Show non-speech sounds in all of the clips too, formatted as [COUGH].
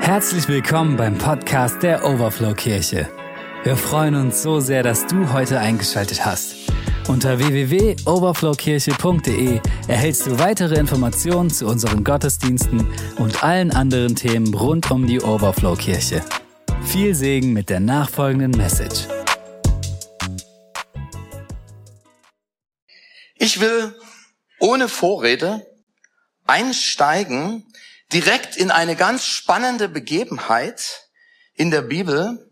Herzlich willkommen beim Podcast der Overflow Kirche. Wir freuen uns so sehr, dass du heute eingeschaltet hast. Unter www.overflowkirche.de erhältst du weitere Informationen zu unseren Gottesdiensten und allen anderen Themen rund um die Overflow Kirche. Viel Segen mit der nachfolgenden Message. Ich will ohne Vorrede einsteigen direkt in eine ganz spannende Begebenheit in der Bibel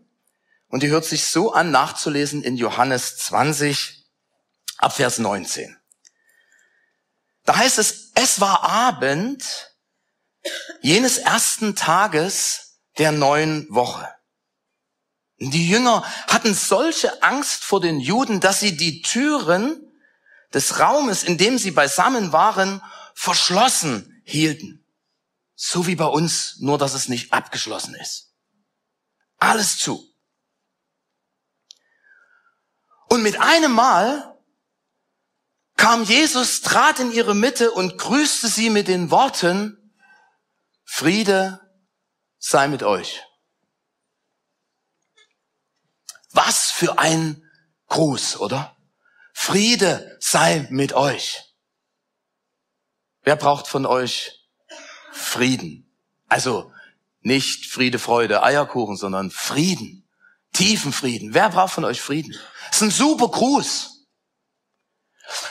und die hört sich so an nachzulesen in Johannes 20 ab Vers 19. Da heißt es, es war Abend jenes ersten Tages der neuen Woche. Die Jünger hatten solche Angst vor den Juden, dass sie die Türen des Raumes, in dem sie beisammen waren, verschlossen hielten. So wie bei uns, nur dass es nicht abgeschlossen ist. Alles zu. Und mit einem Mal kam Jesus, trat in ihre Mitte und grüßte sie mit den Worten, Friede sei mit euch. Was für ein Gruß, oder? Friede sei mit euch. Wer braucht von euch Frieden. Also nicht Friede, Freude, Eierkuchen, sondern Frieden. Tiefen Frieden. Wer braucht von euch Frieden? Das ist ein super Gruß.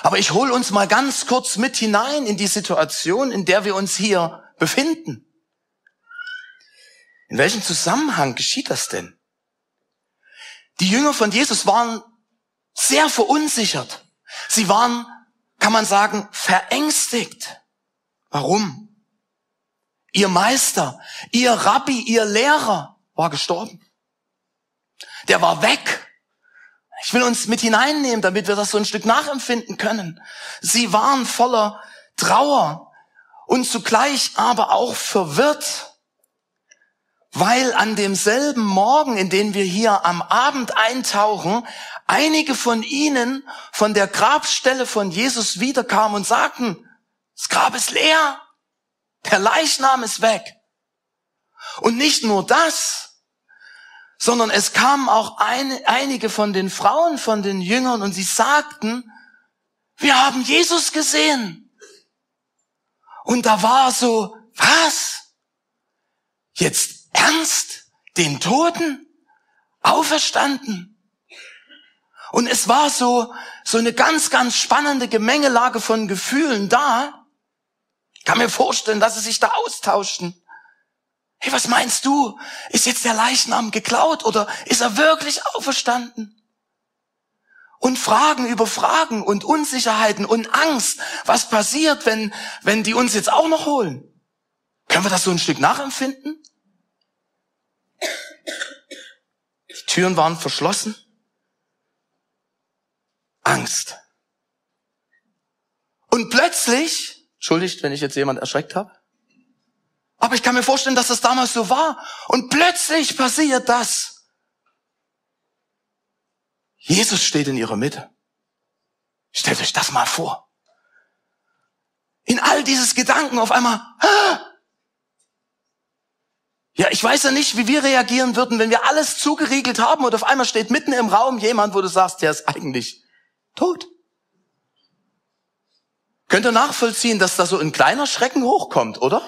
Aber ich hole uns mal ganz kurz mit hinein in die Situation, in der wir uns hier befinden. In welchem Zusammenhang geschieht das denn? Die Jünger von Jesus waren sehr verunsichert. Sie waren, kann man sagen, verängstigt. Warum? Ihr Meister, ihr Rabbi, ihr Lehrer war gestorben. Der war weg. Ich will uns mit hineinnehmen, damit wir das so ein Stück nachempfinden können. Sie waren voller Trauer und zugleich aber auch verwirrt, weil an demselben Morgen, in den wir hier am Abend eintauchen, einige von ihnen von der Grabstelle von Jesus wiederkamen und sagten, das Grab ist leer. Der Leichnam ist weg. Und nicht nur das, sondern es kamen auch ein, einige von den Frauen, von den Jüngern und sie sagten, wir haben Jesus gesehen. Und da war so, was? Jetzt ernst? Den Toten? Auferstanden? Und es war so, so eine ganz, ganz spannende Gemengelage von Gefühlen da kann mir vorstellen, dass sie sich da austauschten. Hey, was meinst du? Ist jetzt der Leichnam geklaut oder ist er wirklich auferstanden? Und Fragen über Fragen und Unsicherheiten und Angst. Was passiert, wenn, wenn die uns jetzt auch noch holen? Können wir das so ein Stück nachempfinden? Die Türen waren verschlossen. Angst. Und plötzlich Entschuldigt, wenn ich jetzt jemand erschreckt habe. Aber ich kann mir vorstellen, dass das damals so war. Und plötzlich passiert das. Jesus steht in ihrer Mitte. Stellt euch das mal vor. In all dieses Gedanken auf einmal, ja, ich weiß ja nicht, wie wir reagieren würden, wenn wir alles zugeriegelt haben und auf einmal steht mitten im Raum jemand, wo du sagst, der ist eigentlich tot. Könnt ihr nachvollziehen, dass da so ein kleiner Schrecken hochkommt, oder?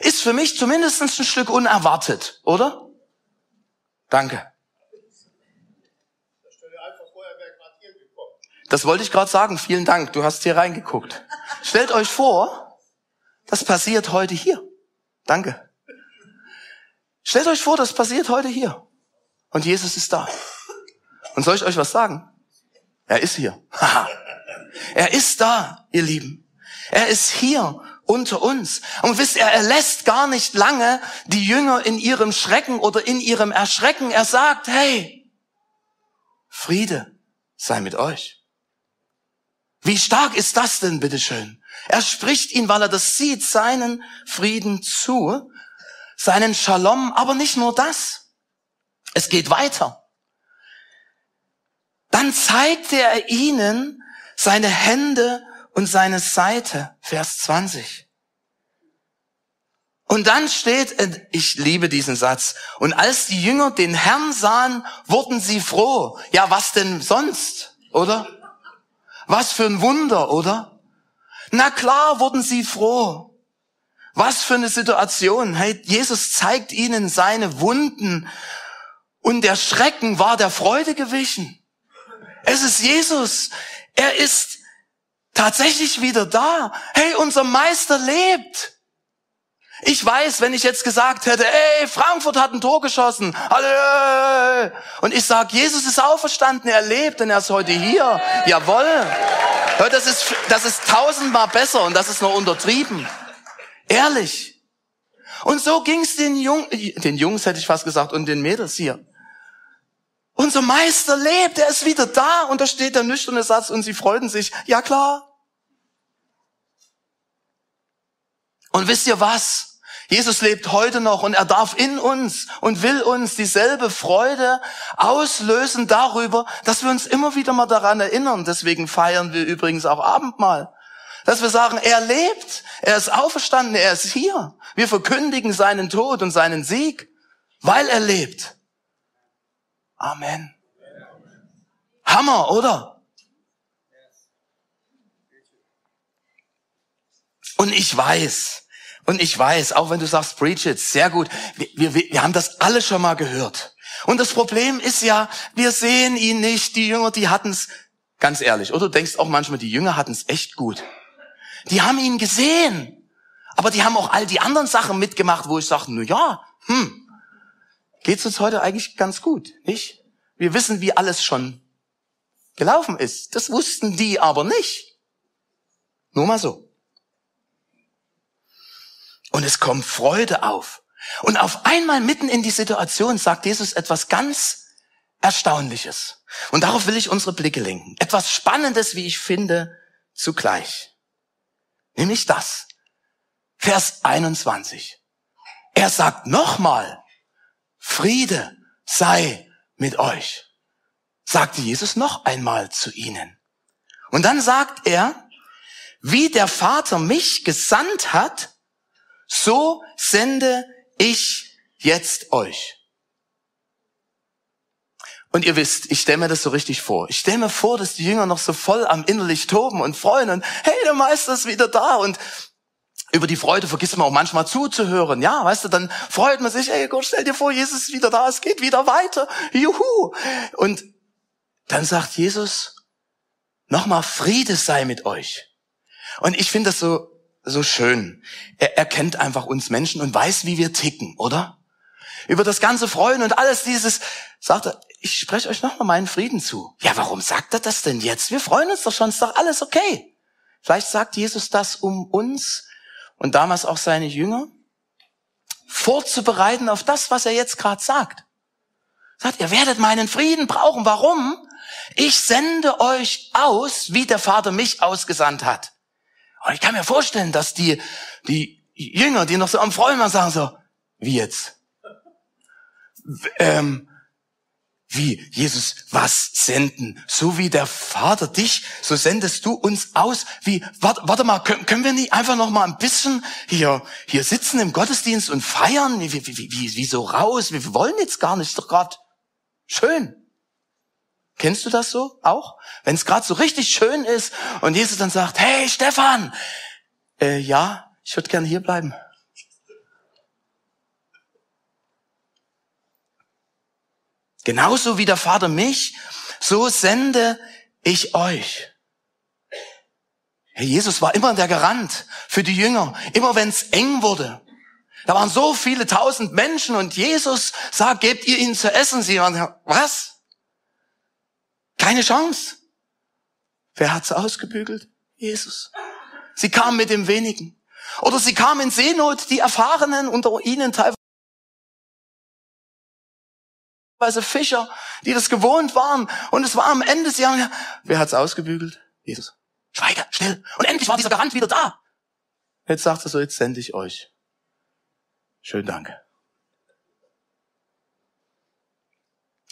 Ist für mich zumindest ein Stück unerwartet, oder? Danke. Das wollte ich gerade sagen. Vielen Dank. Du hast hier reingeguckt. Stellt euch vor, das passiert heute hier. Danke. Stellt euch vor, das passiert heute hier. Und Jesus ist da. Und soll ich euch was sagen? Er ist hier. Er ist da, ihr Lieben. Er ist hier unter uns. Und wisst ihr, er lässt gar nicht lange die Jünger in ihrem Schrecken oder in ihrem Erschrecken. Er sagt, hey, Friede sei mit euch. Wie stark ist das denn, bitteschön? Er spricht ihn, weil er das sieht, seinen Frieden zu, seinen Shalom, aber nicht nur das. Es geht weiter. Dann zeigte er ihnen seine Hände und seine Seite, Vers 20. Und dann steht, äh, ich liebe diesen Satz, und als die Jünger den Herrn sahen, wurden sie froh. Ja, was denn sonst, oder? Was für ein Wunder, oder? Na klar wurden sie froh. Was für eine Situation. Hey, Jesus zeigt ihnen seine Wunden und der Schrecken war der Freude gewichen. Es ist Jesus. Er ist tatsächlich wieder da. Hey, unser Meister lebt. Ich weiß, wenn ich jetzt gesagt hätte, ey, Frankfurt hat ein Tor geschossen, und ich sage, Jesus ist auferstanden, er lebt und er ist heute hier. Jawohl. Das ist, das ist tausendmal besser und das ist noch untertrieben. Ehrlich. Und so ging's den Jungen, den Jungs hätte ich fast gesagt, und den Mädels hier. Unser Meister lebt, er ist wieder da und da steht der nüchterne Satz und sie freuten sich. Ja klar. Und wisst ihr was? Jesus lebt heute noch und er darf in uns und will uns dieselbe Freude auslösen darüber, dass wir uns immer wieder mal daran erinnern. Deswegen feiern wir übrigens auch Abendmahl. Dass wir sagen, er lebt, er ist auferstanden, er ist hier. Wir verkündigen seinen Tod und seinen Sieg, weil er lebt. Amen. Hammer, oder? Und ich weiß, und ich weiß, auch wenn du sagst, preach it, sehr gut. Wir, wir, wir haben das alle schon mal gehört. Und das Problem ist ja, wir sehen ihn nicht. Die Jünger, die hatten es, ganz ehrlich, oder du denkst auch manchmal, die Jünger hatten es echt gut. Die haben ihn gesehen. Aber die haben auch all die anderen Sachen mitgemacht, wo ich sage, na ja, hm, geht's uns heute eigentlich ganz gut, nicht? Wir wissen, wie alles schon gelaufen ist. Das wussten die aber nicht. Nur mal so. Und es kommt Freude auf. Und auf einmal mitten in die Situation sagt Jesus etwas ganz Erstaunliches. Und darauf will ich unsere Blicke lenken. Etwas Spannendes, wie ich finde, zugleich. Nämlich das. Vers 21. Er sagt nochmal, Friede sei mit euch. Sagte Jesus noch einmal zu ihnen. Und dann sagt er, wie der Vater mich gesandt hat, so sende ich jetzt euch. Und ihr wisst, ich stelle mir das so richtig vor. Ich stelle mir vor, dass die Jünger noch so voll am innerlich toben und freuen und hey, der Meister ist wieder da und über die Freude vergisst man auch manchmal zuzuhören. Ja, weißt du, dann freut man sich, hey Gott, stell dir vor, Jesus ist wieder da, es geht wieder weiter. Juhu. Und dann sagt Jesus, nochmal Friede sei mit euch. Und ich finde das so so schön. Er, er kennt einfach uns Menschen und weiß, wie wir ticken, oder? Über das ganze Freuen und alles dieses, sagt er, ich spreche euch nochmal meinen Frieden zu. Ja, warum sagt er das denn jetzt? Wir freuen uns doch schon, ist doch alles okay. Vielleicht sagt Jesus das, um uns und damals auch seine Jünger vorzubereiten auf das, was er jetzt gerade sagt. Sagt, ihr werdet meinen Frieden brauchen. Warum? Ich sende euch aus, wie der Vater mich ausgesandt hat. Und ich kann mir vorstellen, dass die, die Jünger, die noch so am Freuen waren, sagen so, wie jetzt? Ähm, wie, Jesus, was senden? So wie der Vater dich, so sendest du uns aus. Wie, warte, warte mal, können, können wir nicht einfach noch mal ein bisschen hier, hier sitzen im Gottesdienst und feiern? Wie, wie, wie, wie, so raus? Wir wollen jetzt gar nicht, ist doch gerade schön. Kennst du das so auch? Wenn es gerade so richtig schön ist und Jesus dann sagt, hey Stefan, äh, ja, ich würde gerne hier bleiben. Genauso wie der Vater mich, so sende ich euch. Herr Jesus war immer der Garant für die Jünger, immer wenn es eng wurde. Da waren so viele tausend Menschen und Jesus sagt, gebt ihr ihnen zu essen. Sie waren, was? Keine Chance. Wer hat's ausgebügelt? Jesus. Sie kamen mit dem wenigen. Oder sie kamen in Seenot, die Erfahrenen unter ihnen teilweise Fischer, die das gewohnt waren. Und es war am Ende, sie haben, wer hat's ausgebügelt? Jesus. Schweige, still. Und endlich war dieser Garant wieder da. Jetzt sagt er so, jetzt sende ich euch. Schön, danke.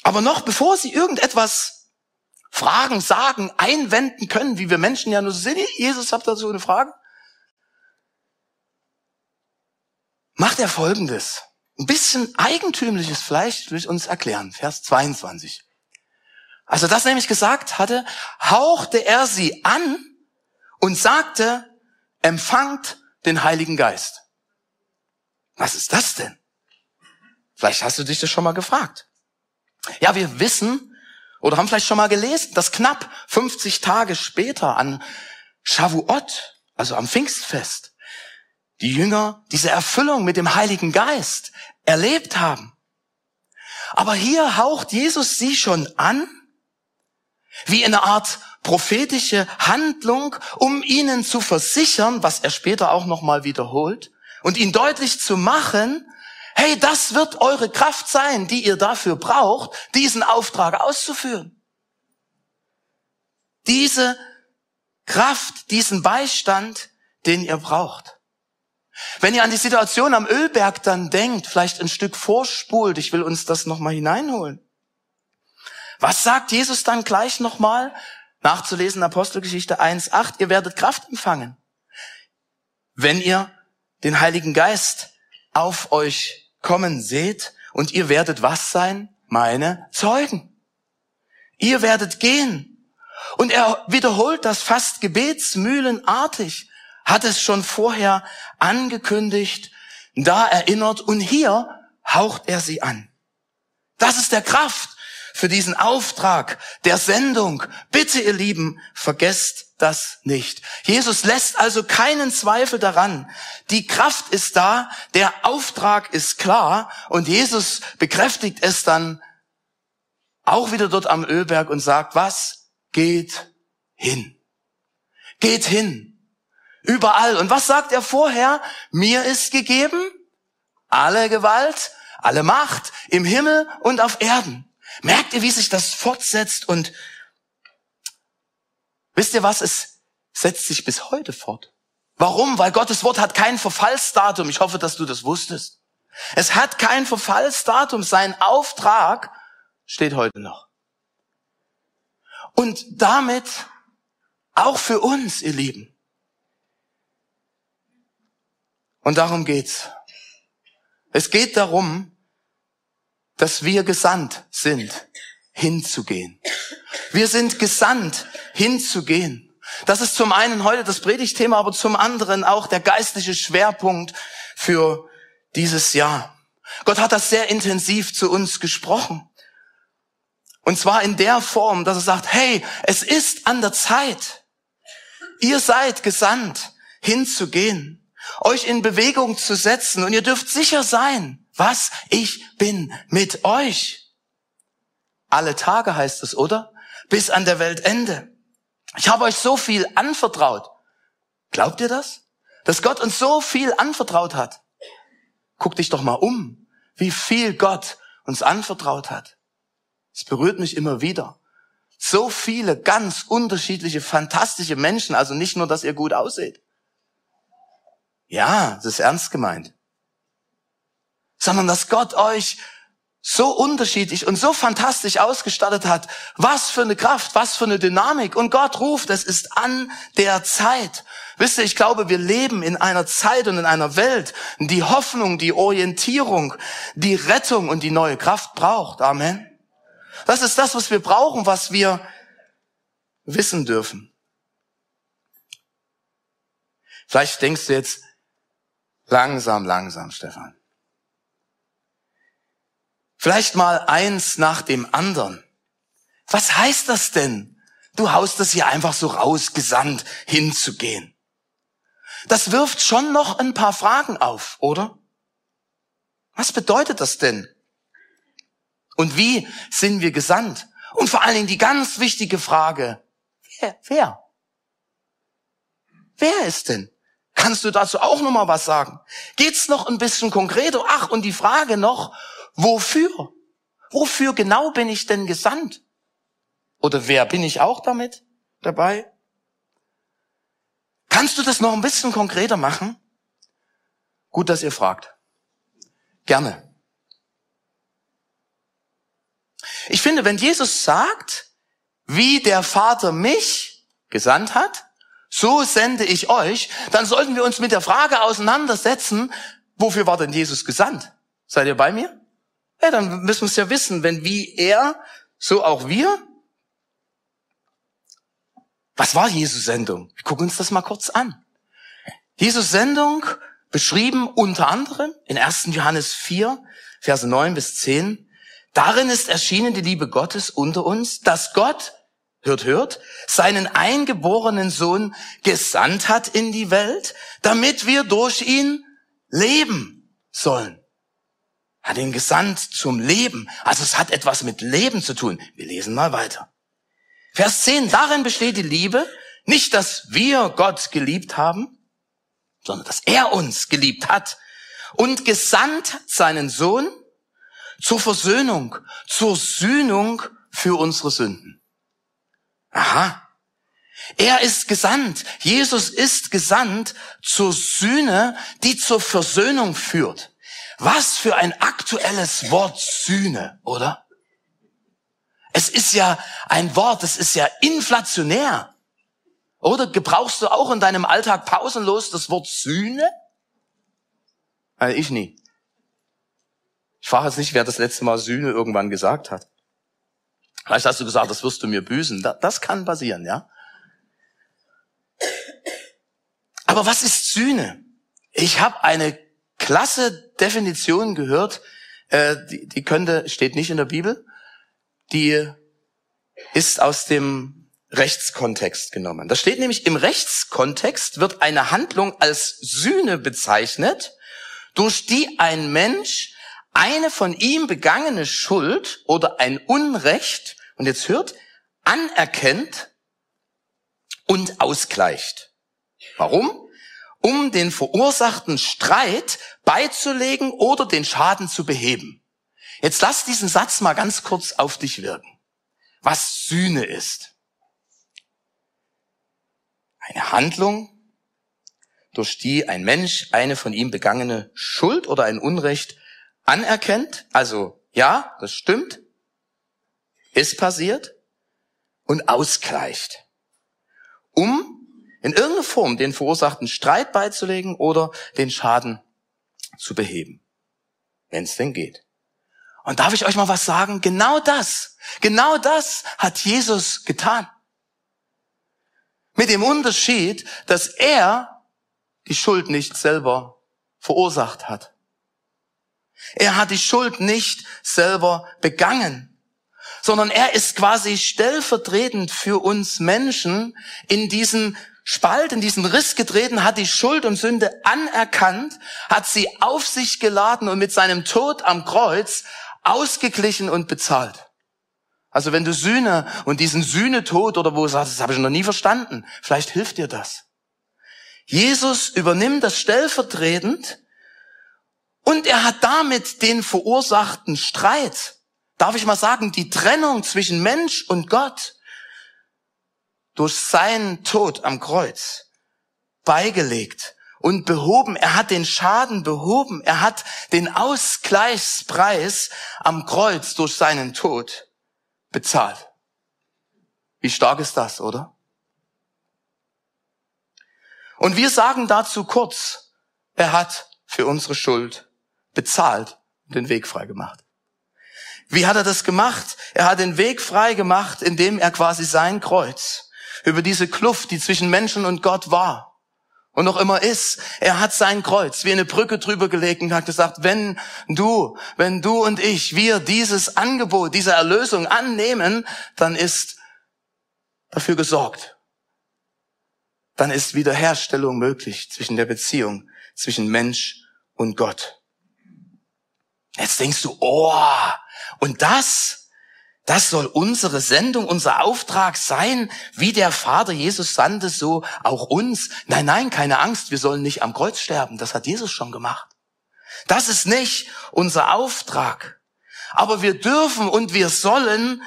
Aber noch bevor sie irgendetwas Fragen, sagen, einwenden können, wie wir Menschen ja nur sind. Jesus, habt so eine Frage? macht er Folgendes. Ein bisschen eigentümliches vielleicht will ich uns erklären. Vers 22. Als er das nämlich gesagt hatte, hauchte er sie an und sagte, empfangt den Heiligen Geist. Was ist das denn? Vielleicht hast du dich das schon mal gefragt. Ja, wir wissen oder haben vielleicht schon mal gelesen, dass knapp 50 Tage später an Shavuot, also am Pfingstfest, die Jünger diese Erfüllung mit dem Heiligen Geist erlebt haben. Aber hier haucht Jesus sie schon an, wie eine Art prophetische Handlung, um ihnen zu versichern, was er später auch nochmal wiederholt, und ihnen deutlich zu machen, hey, das wird eure Kraft sein, die ihr dafür braucht, diesen Auftrag auszuführen. Diese Kraft, diesen Beistand, den ihr braucht. Wenn ihr an die Situation am Ölberg dann denkt, vielleicht ein Stück vorspult, ich will uns das nochmal hineinholen. Was sagt Jesus dann gleich nochmal? Nachzulesen Apostelgeschichte 1.8, ihr werdet Kraft empfangen, wenn ihr den Heiligen Geist auf euch kommen seht und ihr werdet was sein? Meine Zeugen. Ihr werdet gehen. Und er wiederholt das fast gebetsmühlenartig hat es schon vorher angekündigt, da erinnert und hier haucht er sie an. Das ist der Kraft für diesen Auftrag der Sendung. Bitte, ihr Lieben, vergesst das nicht. Jesus lässt also keinen Zweifel daran. Die Kraft ist da, der Auftrag ist klar und Jesus bekräftigt es dann auch wieder dort am Ölberg und sagt, was geht hin? Geht hin. Überall. Und was sagt er vorher? Mir ist gegeben alle Gewalt, alle Macht im Himmel und auf Erden. Merkt ihr, wie sich das fortsetzt? Und wisst ihr was? Es setzt sich bis heute fort. Warum? Weil Gottes Wort hat kein Verfallsdatum. Ich hoffe, dass du das wusstest. Es hat kein Verfallsdatum. Sein Auftrag steht heute noch. Und damit auch für uns, ihr Lieben. Und darum geht's. Es geht darum, dass wir gesandt sind, hinzugehen. Wir sind gesandt, hinzugehen. Das ist zum einen heute das Predigtthema, aber zum anderen auch der geistliche Schwerpunkt für dieses Jahr. Gott hat das sehr intensiv zu uns gesprochen. Und zwar in der Form, dass er sagt, hey, es ist an der Zeit. Ihr seid gesandt, hinzugehen euch in Bewegung zu setzen. Und ihr dürft sicher sein, was ich bin mit euch. Alle Tage heißt es, oder? Bis an der Weltende. Ich habe euch so viel anvertraut. Glaubt ihr das? Dass Gott uns so viel anvertraut hat. Guck dich doch mal um, wie viel Gott uns anvertraut hat. Es berührt mich immer wieder. So viele ganz unterschiedliche, fantastische Menschen, also nicht nur, dass ihr gut aussieht, ja, das ist ernst gemeint. Sondern dass Gott euch so unterschiedlich und so fantastisch ausgestattet hat. Was für eine Kraft, was für eine Dynamik. Und Gott ruft, es ist an der Zeit. Wisst ihr, ich glaube, wir leben in einer Zeit und in einer Welt, die Hoffnung, die Orientierung, die Rettung und die neue Kraft braucht. Amen. Das ist das, was wir brauchen, was wir wissen dürfen. Vielleicht denkst du jetzt, Langsam, langsam, Stefan. Vielleicht mal eins nach dem anderen. Was heißt das denn? Du haust das hier einfach so rausgesandt hinzugehen. Das wirft schon noch ein paar Fragen auf, oder? Was bedeutet das denn? Und wie sind wir gesandt? Und vor allen Dingen die ganz wichtige Frage, wer? Wer, wer ist denn? Kannst du dazu auch noch mal was sagen? Geht's noch ein bisschen konkreter? Ach, und die Frage noch, wofür? Wofür genau bin ich denn gesandt? Oder wer bin ich auch damit dabei? Kannst du das noch ein bisschen konkreter machen? Gut, dass ihr fragt. Gerne. Ich finde, wenn Jesus sagt, wie der Vater mich gesandt hat, so sende ich euch, dann sollten wir uns mit der Frage auseinandersetzen, wofür war denn Jesus gesandt? Seid ihr bei mir? Ja, dann müssen wir es ja wissen, wenn wie er, so auch wir. Was war Jesus Sendung? Wir gucken uns das mal kurz an. Jesus Sendung beschrieben unter anderem in 1. Johannes 4, Verse 9 bis 10. Darin ist erschienen die Liebe Gottes unter uns, dass Gott, hört, hört, seinen eingeborenen Sohn gesandt hat in die Welt, damit wir durch ihn leben sollen. Hat ihn gesandt zum Leben. Also es hat etwas mit Leben zu tun. Wir lesen mal weiter. Vers 10, darin besteht die Liebe, nicht, dass wir Gott geliebt haben, sondern dass er uns geliebt hat und gesandt seinen Sohn zur Versöhnung, zur Sühnung für unsere Sünden. Aha. Er ist gesandt. Jesus ist gesandt zur Sühne, die zur Versöhnung führt. Was für ein aktuelles Wort Sühne, oder? Es ist ja ein Wort, es ist ja inflationär. Oder gebrauchst du auch in deinem Alltag pausenlos das Wort Sühne? Also ich nie. Ich frage jetzt nicht, wer das letzte Mal Sühne irgendwann gesagt hat. Vielleicht hast du gesagt, das wirst du mir büßen. Das kann passieren, ja. Aber was ist Sühne? Ich habe eine klasse Definition gehört, äh, die, könnte, steht nicht in der Bibel, die ist aus dem Rechtskontext genommen. Da steht nämlich, im Rechtskontext wird eine Handlung als Sühne bezeichnet, durch die ein Mensch eine von ihm begangene Schuld oder ein Unrecht, und jetzt hört, anerkennt und ausgleicht. Warum? Um den verursachten Streit beizulegen oder den Schaden zu beheben. Jetzt lass diesen Satz mal ganz kurz auf dich wirken. Was Sühne ist. Eine Handlung, durch die ein Mensch eine von ihm begangene Schuld oder ein Unrecht anerkennt, also ja, das stimmt, ist passiert und ausgleicht, um in irgendeiner Form den verursachten Streit beizulegen oder den Schaden zu beheben, wenn es denn geht. Und darf ich euch mal was sagen? Genau das, genau das hat Jesus getan. Mit dem Unterschied, dass er die Schuld nicht selber verursacht hat. Er hat die Schuld nicht selber begangen, sondern er ist quasi stellvertretend für uns Menschen in diesen Spalt, in diesen Riss getreten, hat die Schuld und Sünde anerkannt, hat sie auf sich geladen und mit seinem Tod am Kreuz ausgeglichen und bezahlt. Also wenn du Sühne und diesen Sühnetod oder wo sagst, das habe ich noch nie verstanden, vielleicht hilft dir das. Jesus übernimmt das stellvertretend und er hat damit den verursachten Streit, darf ich mal sagen, die Trennung zwischen Mensch und Gott durch seinen Tod am Kreuz beigelegt und behoben. Er hat den Schaden behoben. Er hat den Ausgleichspreis am Kreuz durch seinen Tod bezahlt. Wie stark ist das, oder? Und wir sagen dazu kurz, er hat für unsere Schuld bezahlt und den Weg frei gemacht. Wie hat er das gemacht? Er hat den Weg frei gemacht, indem er quasi sein Kreuz über diese Kluft, die zwischen Menschen und Gott war und noch immer ist, er hat sein Kreuz wie eine Brücke drüber gelegt und hat gesagt, wenn du, wenn du und ich, wir dieses Angebot, diese Erlösung annehmen, dann ist dafür gesorgt. Dann ist Wiederherstellung möglich zwischen der Beziehung zwischen Mensch und Gott. Jetzt denkst du, oh, und das, das soll unsere Sendung, unser Auftrag sein, wie der Vater Jesus sandte, so auch uns. Nein, nein, keine Angst, wir sollen nicht am Kreuz sterben, das hat Jesus schon gemacht. Das ist nicht unser Auftrag. Aber wir dürfen und wir sollen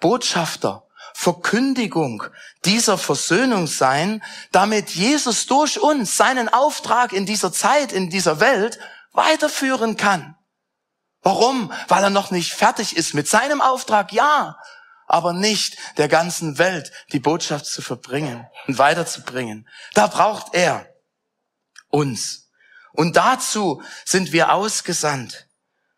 Botschafter, Verkündigung dieser Versöhnung sein, damit Jesus durch uns seinen Auftrag in dieser Zeit, in dieser Welt weiterführen kann. Warum? Weil er noch nicht fertig ist mit seinem Auftrag, ja, aber nicht der ganzen Welt die Botschaft zu verbringen und weiterzubringen. Da braucht er uns. Und dazu sind wir ausgesandt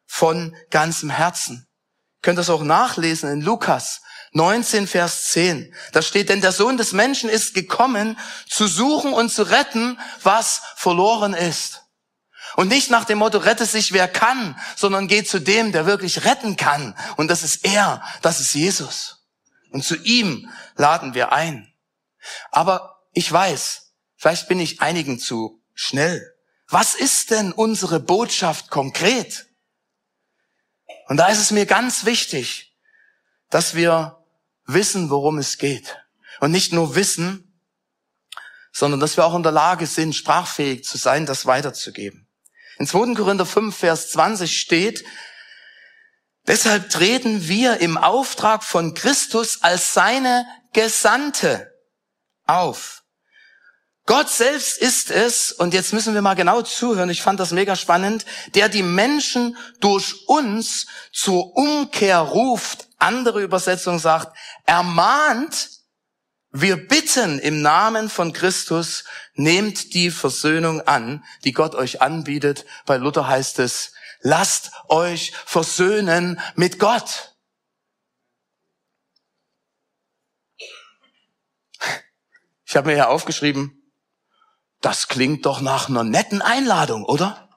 von ganzem Herzen. Ihr könnt das auch nachlesen in Lukas 19, Vers 10. Da steht, denn der Sohn des Menschen ist gekommen, zu suchen und zu retten, was verloren ist. Und nicht nach dem Motto, rette sich wer kann, sondern geht zu dem, der wirklich retten kann. Und das ist er, das ist Jesus. Und zu ihm laden wir ein. Aber ich weiß, vielleicht bin ich einigen zu schnell. Was ist denn unsere Botschaft konkret? Und da ist es mir ganz wichtig, dass wir wissen, worum es geht. Und nicht nur wissen, sondern dass wir auch in der Lage sind, sprachfähig zu sein, das weiterzugeben. In 2. Korinther 5, Vers 20 steht, deshalb treten wir im Auftrag von Christus als seine Gesandte auf. Gott selbst ist es, und jetzt müssen wir mal genau zuhören, ich fand das mega spannend, der die Menschen durch uns zur Umkehr ruft. Andere Übersetzung sagt, ermahnt, wir bitten im Namen von Christus, nehmt die Versöhnung an, die Gott euch anbietet. Bei Luther heißt es, lasst euch versöhnen mit Gott. Ich habe mir ja aufgeschrieben, das klingt doch nach einer netten Einladung, oder?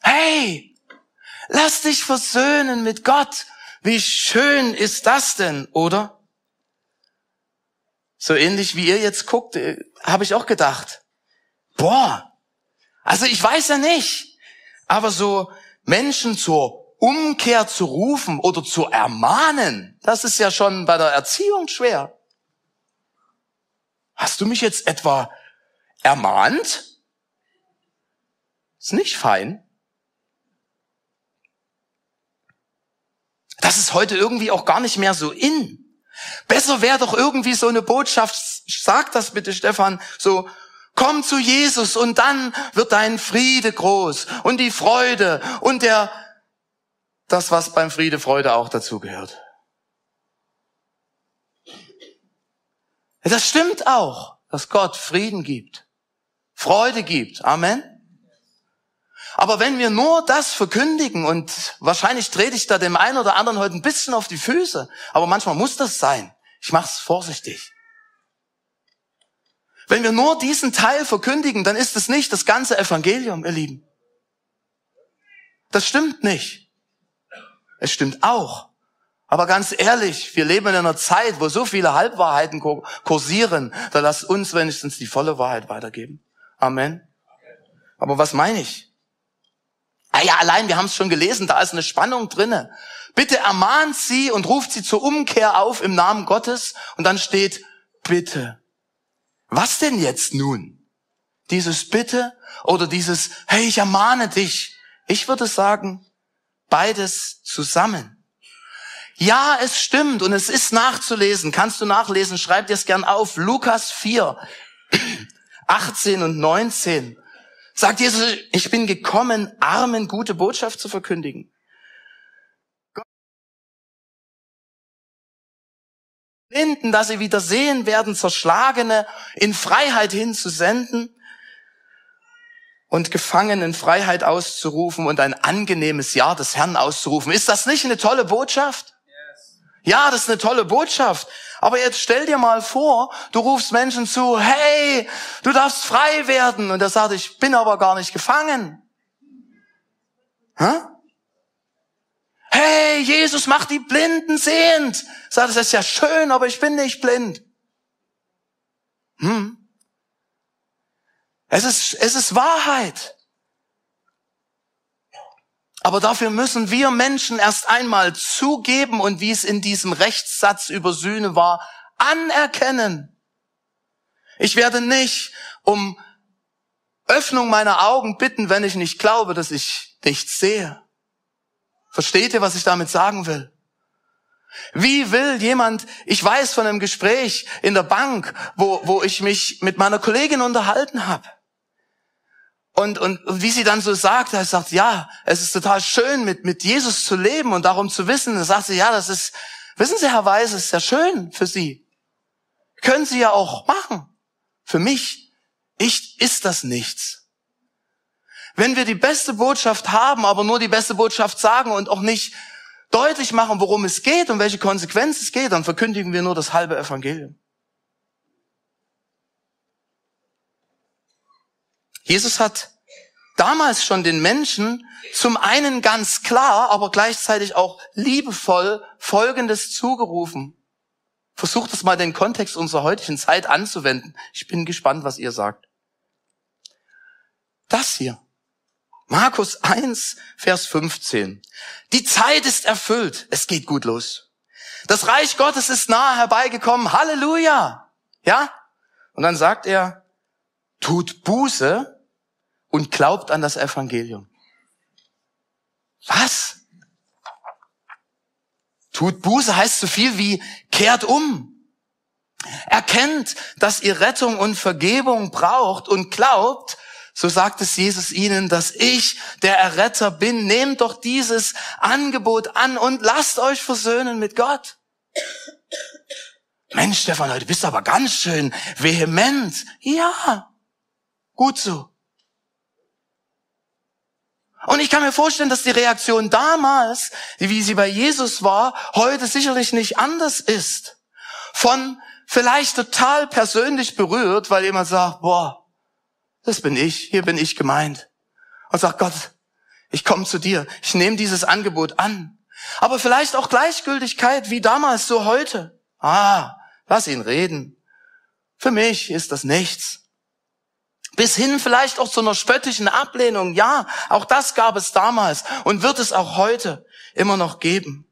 Hey, lass dich versöhnen mit Gott. Wie schön ist das denn, oder? So ähnlich wie ihr jetzt guckt, äh, habe ich auch gedacht. Boah, also ich weiß ja nicht, aber so Menschen zur Umkehr zu rufen oder zu ermahnen, das ist ja schon bei der Erziehung schwer. Hast du mich jetzt etwa ermahnt. Ist nicht fein. Das ist heute irgendwie auch gar nicht mehr so in. Besser wäre doch irgendwie so eine Botschaft, sag das bitte Stefan, so, komm zu Jesus und dann wird dein Friede groß und die Freude und der, das was beim Friede Freude auch dazu gehört. Das stimmt auch, dass Gott Frieden gibt. Freude gibt. Amen. Aber wenn wir nur das verkündigen und wahrscheinlich trete ich da dem einen oder anderen heute ein bisschen auf die Füße, aber manchmal muss das sein. Ich mache es vorsichtig. Wenn wir nur diesen Teil verkündigen, dann ist es nicht das ganze Evangelium, ihr Lieben. Das stimmt nicht. Es stimmt auch. Aber ganz ehrlich, wir leben in einer Zeit, wo so viele Halbwahrheiten kursieren, da lasst uns wenigstens die volle Wahrheit weitergeben. Amen. Aber was meine ich? Ah ja, allein, wir haben es schon gelesen, da ist eine Spannung drinne. Bitte ermahnt sie und ruft sie zur Umkehr auf im Namen Gottes. Und dann steht, bitte. Was denn jetzt nun? Dieses Bitte oder dieses, hey, ich ermahne dich. Ich würde sagen, beides zusammen. Ja, es stimmt und es ist nachzulesen. Kannst du nachlesen? Schreib dir es gern auf. Lukas 4. 18 [CLEARS THROAT] und 19 sagt Jesus, ich bin gekommen, Armen gute Botschaft zu verkündigen. Blinden, dass sie wieder sehen werden, Zerschlagene in Freiheit hinzusenden und Gefangenen in Freiheit auszurufen und ein angenehmes Jahr des Herrn auszurufen. Ist das nicht eine tolle Botschaft? Ja, das ist eine tolle Botschaft. Aber jetzt stell dir mal vor, du rufst Menschen zu, hey, du darfst frei werden. Und er sagt, ich bin aber gar nicht gefangen. Hä? Hey, Jesus macht die Blinden sehend. Sagt, das ist ja schön, aber ich bin nicht blind. Hm? Es ist, es ist Wahrheit. Aber dafür müssen wir Menschen erst einmal zugeben und wie es in diesem Rechtssatz über Sühne war, anerkennen. Ich werde nicht um Öffnung meiner Augen bitten, wenn ich nicht glaube, dass ich nichts sehe. Versteht ihr, was ich damit sagen will? Wie will jemand, ich weiß von einem Gespräch in der Bank, wo, wo ich mich mit meiner Kollegin unterhalten habe. Und, und, und wie sie dann so sagt, er sagt, ja, es ist total schön, mit, mit Jesus zu leben und darum zu wissen. Dann sagt sie, ja, das ist, wissen Sie, Herr Weiß, ist ja schön für Sie. Können Sie ja auch machen. Für mich ich, ist das nichts. Wenn wir die beste Botschaft haben, aber nur die beste Botschaft sagen und auch nicht deutlich machen, worum es geht und welche Konsequenzen es geht, dann verkündigen wir nur das halbe Evangelium. Jesus hat damals schon den Menschen zum einen ganz klar, aber gleichzeitig auch liebevoll Folgendes zugerufen. Versucht es mal den Kontext unserer heutigen Zeit anzuwenden. Ich bin gespannt, was ihr sagt. Das hier. Markus 1, Vers 15. Die Zeit ist erfüllt. Es geht gut los. Das Reich Gottes ist nahe herbeigekommen. Halleluja. Ja? Und dann sagt er, tut Buße und glaubt an das Evangelium. Was? Tut Buße heißt so viel wie kehrt um. Erkennt, dass ihr Rettung und Vergebung braucht und glaubt, so sagt es Jesus ihnen, dass ich der Erretter bin. Nehmt doch dieses Angebot an und lasst euch versöhnen mit Gott. Mensch, Stefan, heute bist du aber ganz schön vehement. Ja, gut so. Und ich kann mir vorstellen, dass die Reaktion damals, wie sie bei Jesus war, heute sicherlich nicht anders ist. Von vielleicht total persönlich berührt, weil jemand sagt, boah, das bin ich, hier bin ich gemeint. Und sagt Gott, ich komme zu dir, ich nehme dieses Angebot an. Aber vielleicht auch Gleichgültigkeit wie damals, so heute. Ah, lass ihn reden. Für mich ist das nichts. Bis hin vielleicht auch zu einer spöttischen Ablehnung. Ja, auch das gab es damals und wird es auch heute immer noch geben.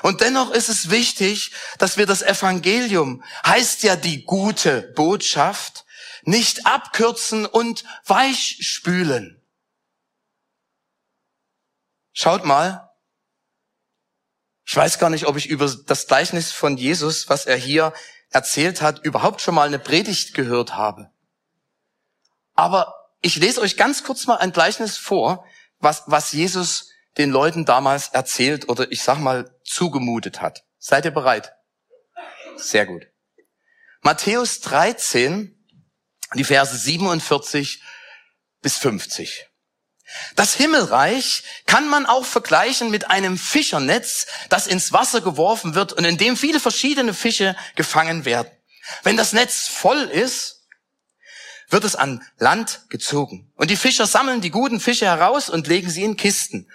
Und dennoch ist es wichtig, dass wir das Evangelium, heißt ja die gute Botschaft, nicht abkürzen und weichspülen. Schaut mal, ich weiß gar nicht, ob ich über das Gleichnis von Jesus, was er hier erzählt hat, überhaupt schon mal eine Predigt gehört habe. Aber ich lese euch ganz kurz mal ein Gleichnis vor, was, was Jesus den Leuten damals erzählt oder ich sag mal zugemutet hat. Seid ihr bereit? Sehr gut. Matthäus 13, die Verse 47 bis 50. Das Himmelreich kann man auch vergleichen mit einem Fischernetz, das ins Wasser geworfen wird und in dem viele verschiedene Fische gefangen werden. Wenn das Netz voll ist, wird es an Land gezogen. Und die Fischer sammeln die guten Fische heraus und legen sie in Kisten.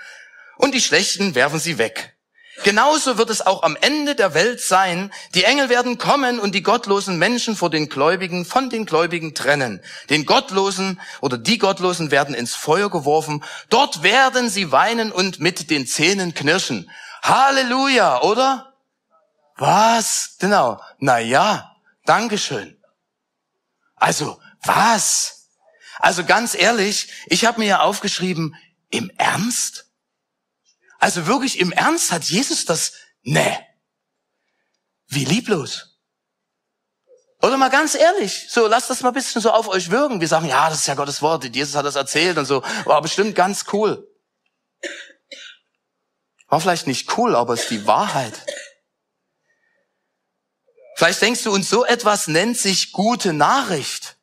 Und die schlechten werfen sie weg. Genauso wird es auch am Ende der Welt sein. Die Engel werden kommen und die gottlosen Menschen vor den Gläubigen von den Gläubigen trennen. Den Gottlosen oder die Gottlosen werden ins Feuer geworfen. Dort werden sie weinen und mit den Zähnen knirschen. Halleluja, oder? Was? Genau. Na ja, Dankeschön. Also, was? Also ganz ehrlich, ich habe mir ja aufgeschrieben, im Ernst? Also wirklich im Ernst hat Jesus das? Nee. Wie lieblos. Oder mal ganz ehrlich, so lasst das mal ein bisschen so auf euch wirken. Wir sagen, ja, das ist ja Gottes Wort, Jesus hat das erzählt und so. War bestimmt ganz cool. War vielleicht nicht cool, aber es ist die Wahrheit. Vielleicht denkst du, und so etwas nennt sich gute Nachricht.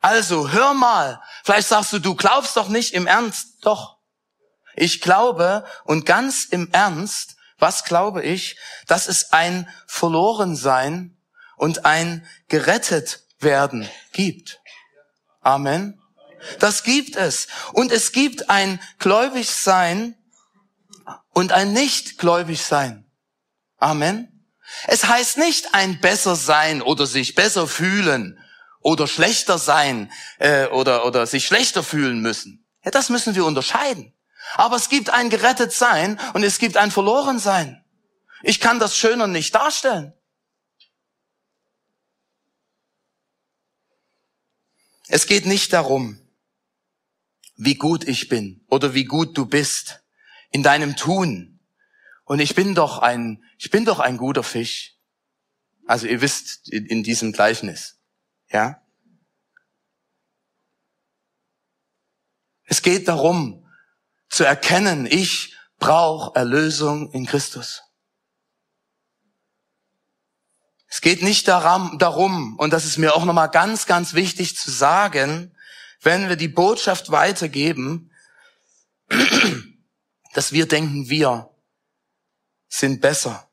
Also hör mal. Vielleicht sagst du, du glaubst doch nicht im Ernst. Doch. Ich glaube und ganz im Ernst, was glaube ich, dass es ein Verlorensein und ein gerettet werden gibt. Amen. Das gibt es. Und es gibt ein gläubig sein und ein nicht gläubig sein. Amen. Es heißt nicht ein besser sein oder sich besser fühlen oder schlechter sein äh, oder, oder sich schlechter fühlen müssen. Ja, das müssen wir unterscheiden. Aber es gibt ein gerettet sein und es gibt ein verloren sein. Ich kann das schöner nicht darstellen. Es geht nicht darum, wie gut ich bin oder wie gut du bist in deinem Tun. Und ich bin doch ein, ich bin doch ein guter Fisch. Also ihr wisst in, diesem Gleichnis. Ja? Es geht darum, zu erkennen, ich brauche Erlösung in Christus. Es geht nicht darum, und das ist mir auch nochmal ganz, ganz wichtig zu sagen, wenn wir die Botschaft weitergeben, [CLEARS THROAT] dass wir denken, wir sind besser.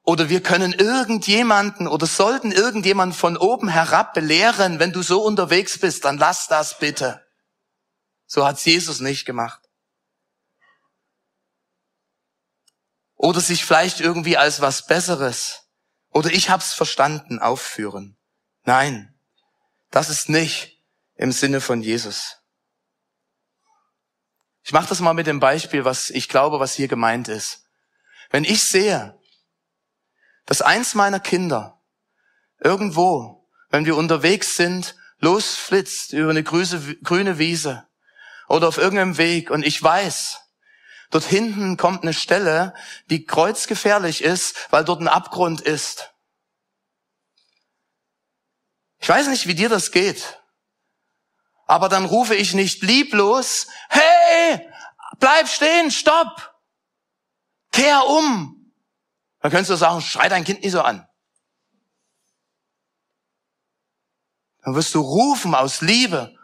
Oder wir können irgendjemanden oder sollten irgendjemanden von oben herab belehren, wenn du so unterwegs bist, dann lass das bitte. So hat's Jesus nicht gemacht. Oder sich vielleicht irgendwie als was Besseres oder ich hab's verstanden aufführen. Nein, das ist nicht im Sinne von Jesus. Ich mache das mal mit dem Beispiel, was ich glaube, was hier gemeint ist. Wenn ich sehe, dass eins meiner Kinder irgendwo, wenn wir unterwegs sind, losflitzt über eine grüne Wiese oder auf irgendeinem Weg und ich weiß, dort hinten kommt eine Stelle, die kreuzgefährlich ist, weil dort ein Abgrund ist. Ich weiß nicht, wie dir das geht. Aber dann rufe ich nicht lieblos, hey, bleib stehen, stopp, kehr um. Dann könntest du sagen, schrei dein Kind nicht so an. Dann wirst du rufen aus Liebe,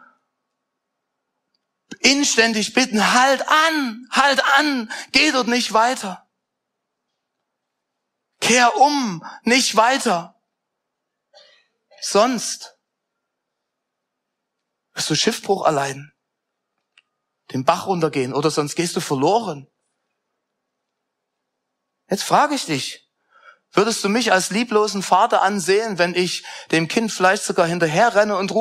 inständig bitten, halt an, halt an, geh dort nicht weiter. Kehr um, nicht weiter. Sonst wirst du Schiffbruch erleiden, den Bach runtergehen oder sonst gehst du verloren. Jetzt frage ich dich, würdest du mich als lieblosen Vater ansehen, wenn ich dem Kind vielleicht sogar hinterher renne und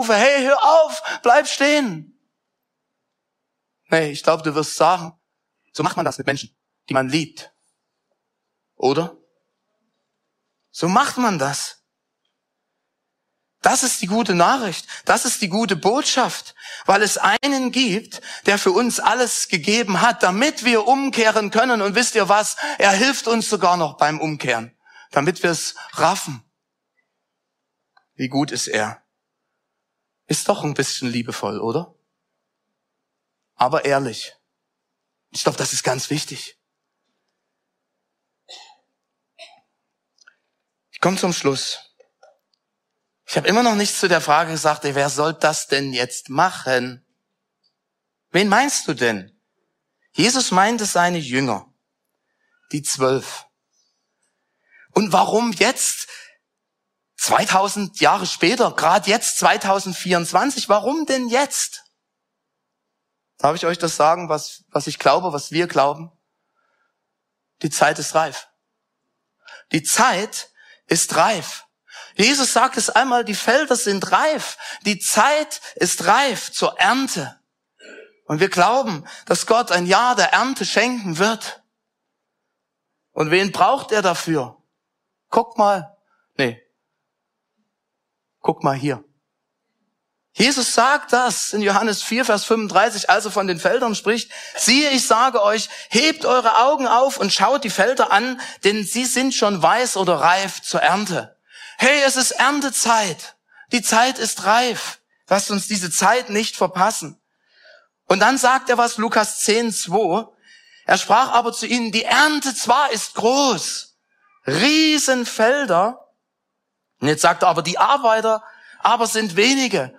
rufe, hey, hör auf, bleib stehen. Nee, ich glaube, du wirst sagen, so macht man das mit Menschen, die man liebt. Oder? So macht man das. Das ist die gute Nachricht. Das ist die gute Botschaft, weil es einen gibt, der für uns alles gegeben hat, damit wir umkehren können. Und wisst ihr was? Er hilft uns sogar noch beim Umkehren, damit wir es raffen. Wie gut ist er? Ist doch ein bisschen liebevoll, oder? Aber ehrlich. Ich glaube, das ist ganz wichtig. Ich komme zum Schluss. Ich habe immer noch nichts zu der Frage gesagt, ey, wer soll das denn jetzt machen? Wen meinst du denn? Jesus meinte seine Jünger, die zwölf. Und warum jetzt, 2000 Jahre später, gerade jetzt 2024, warum denn jetzt? Darf ich euch das sagen, was, was ich glaube, was wir glauben? Die Zeit ist reif. Die Zeit ist reif. Jesus sagt es einmal, die Felder sind reif, die Zeit ist reif zur Ernte. Und wir glauben, dass Gott ein Jahr der Ernte schenken wird. Und wen braucht er dafür? Guck mal, nee, guck mal hier. Jesus sagt das in Johannes 4, Vers 35, als er von den Feldern spricht. Siehe, ich sage euch, hebt eure Augen auf und schaut die Felder an, denn sie sind schon weiß oder reif zur Ernte. Hey, es ist Erntezeit. Die Zeit ist reif. Lasst uns diese Zeit nicht verpassen. Und dann sagt er was, Lukas 10, 2. Er sprach aber zu ihnen, die Ernte zwar ist groß, Riesenfelder. Und jetzt sagt er aber, die Arbeiter aber sind wenige.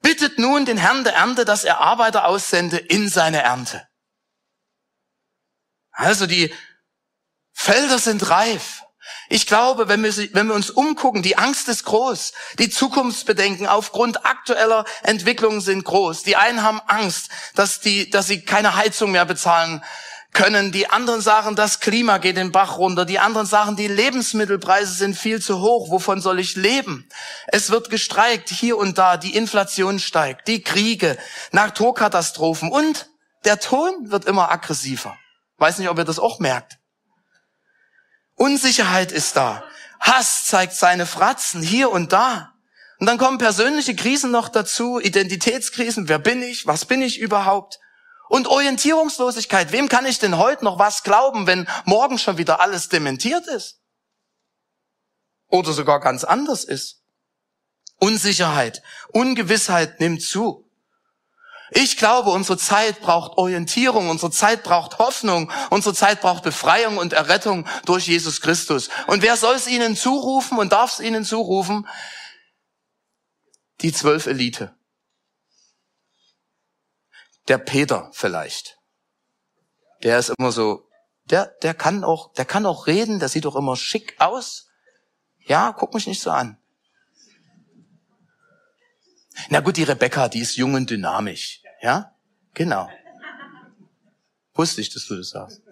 Bittet nun den Herrn der Ernte, dass er Arbeiter aussende in seine Ernte. Also die Felder sind reif. Ich glaube, wenn wir, wenn wir uns umgucken, die Angst ist groß. Die Zukunftsbedenken aufgrund aktueller Entwicklungen sind groß. Die einen haben Angst, dass, die, dass sie keine Heizung mehr bezahlen können. Die anderen sagen, das Klima geht den Bach runter. Die anderen sagen, die Lebensmittelpreise sind viel zu hoch. Wovon soll ich leben? Es wird gestreikt hier und da. Die Inflation steigt. Die Kriege, Naturkatastrophen und der Ton wird immer aggressiver. Weiß nicht, ob ihr das auch merkt. Unsicherheit ist da. Hass zeigt seine Fratzen hier und da. Und dann kommen persönliche Krisen noch dazu, Identitätskrisen. Wer bin ich? Was bin ich überhaupt? Und Orientierungslosigkeit. Wem kann ich denn heute noch was glauben, wenn morgen schon wieder alles dementiert ist? Oder sogar ganz anders ist. Unsicherheit, Ungewissheit nimmt zu. Ich glaube, unsere Zeit braucht Orientierung, unsere Zeit braucht Hoffnung, unsere Zeit braucht Befreiung und Errettung durch Jesus Christus. Und wer soll es ihnen zurufen und darf es ihnen zurufen? Die zwölf Elite. Der Peter vielleicht. Der ist immer so, der, der kann auch, der kann auch reden, der sieht auch immer schick aus. Ja, guck mich nicht so an. Na gut, die Rebecca, die ist jung und dynamisch. Ja? Genau. Wusste ich, dass du das sagst.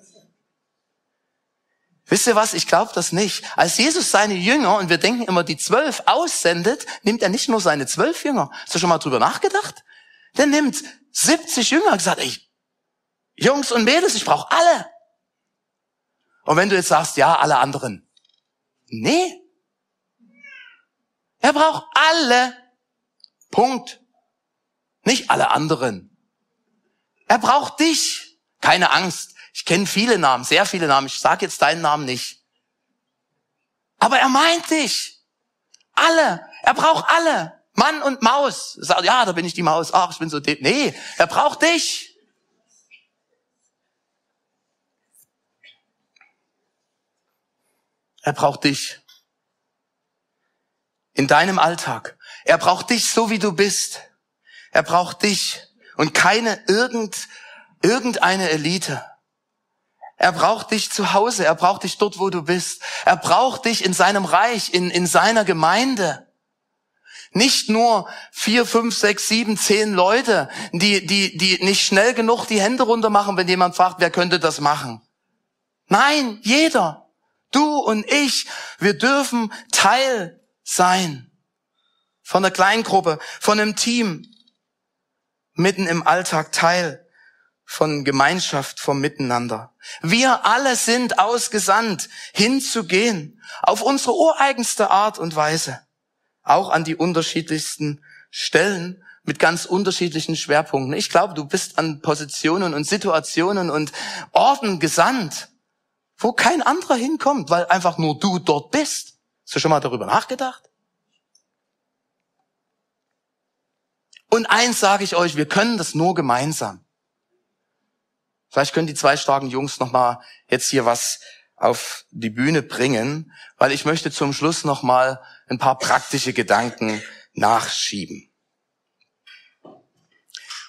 Wisst ihr was? Ich glaube das nicht. Als Jesus seine Jünger, und wir denken immer, die zwölf aussendet, nimmt er nicht nur seine zwölf Jünger. Hast du schon mal drüber nachgedacht? Der nimmt 70 Jünger und gesagt, ey, Jungs und Mädels, ich brauche alle. Und wenn du jetzt sagst, ja, alle anderen. Nee. Er braucht alle. Punkt. Nicht alle anderen. Er braucht dich. Keine Angst. Ich kenne viele Namen, sehr viele Namen. Ich sage jetzt deinen Namen nicht. Aber er meint dich. Alle. Er braucht alle. Mann und Maus. Sagt, ja, da bin ich die Maus. Ach, ich bin so. Nee, er braucht dich. Er braucht dich. In deinem Alltag. Er braucht dich so, wie du bist. Er braucht dich und keine irgend, irgendeine Elite. Er braucht dich zu Hause. Er braucht dich dort, wo du bist. Er braucht dich in seinem Reich, in, in seiner Gemeinde. Nicht nur vier, fünf, sechs, sieben, zehn Leute, die, die, die nicht schnell genug die Hände runter machen, wenn jemand fragt, wer könnte das machen. Nein, jeder. Du und ich, wir dürfen Teil sein von der Kleingruppe, von einem Team, mitten im Alltag Teil von Gemeinschaft, vom Miteinander. Wir alle sind ausgesandt, hinzugehen, auf unsere ureigenste Art und Weise, auch an die unterschiedlichsten Stellen mit ganz unterschiedlichen Schwerpunkten. Ich glaube, du bist an Positionen und Situationen und Orten gesandt, wo kein anderer hinkommt, weil einfach nur du dort bist. Hast du schon mal darüber nachgedacht? Und eins sage ich euch, wir können das nur gemeinsam. Vielleicht können die zwei starken Jungs noch mal jetzt hier was auf die Bühne bringen, weil ich möchte zum Schluss noch mal ein paar praktische Gedanken nachschieben.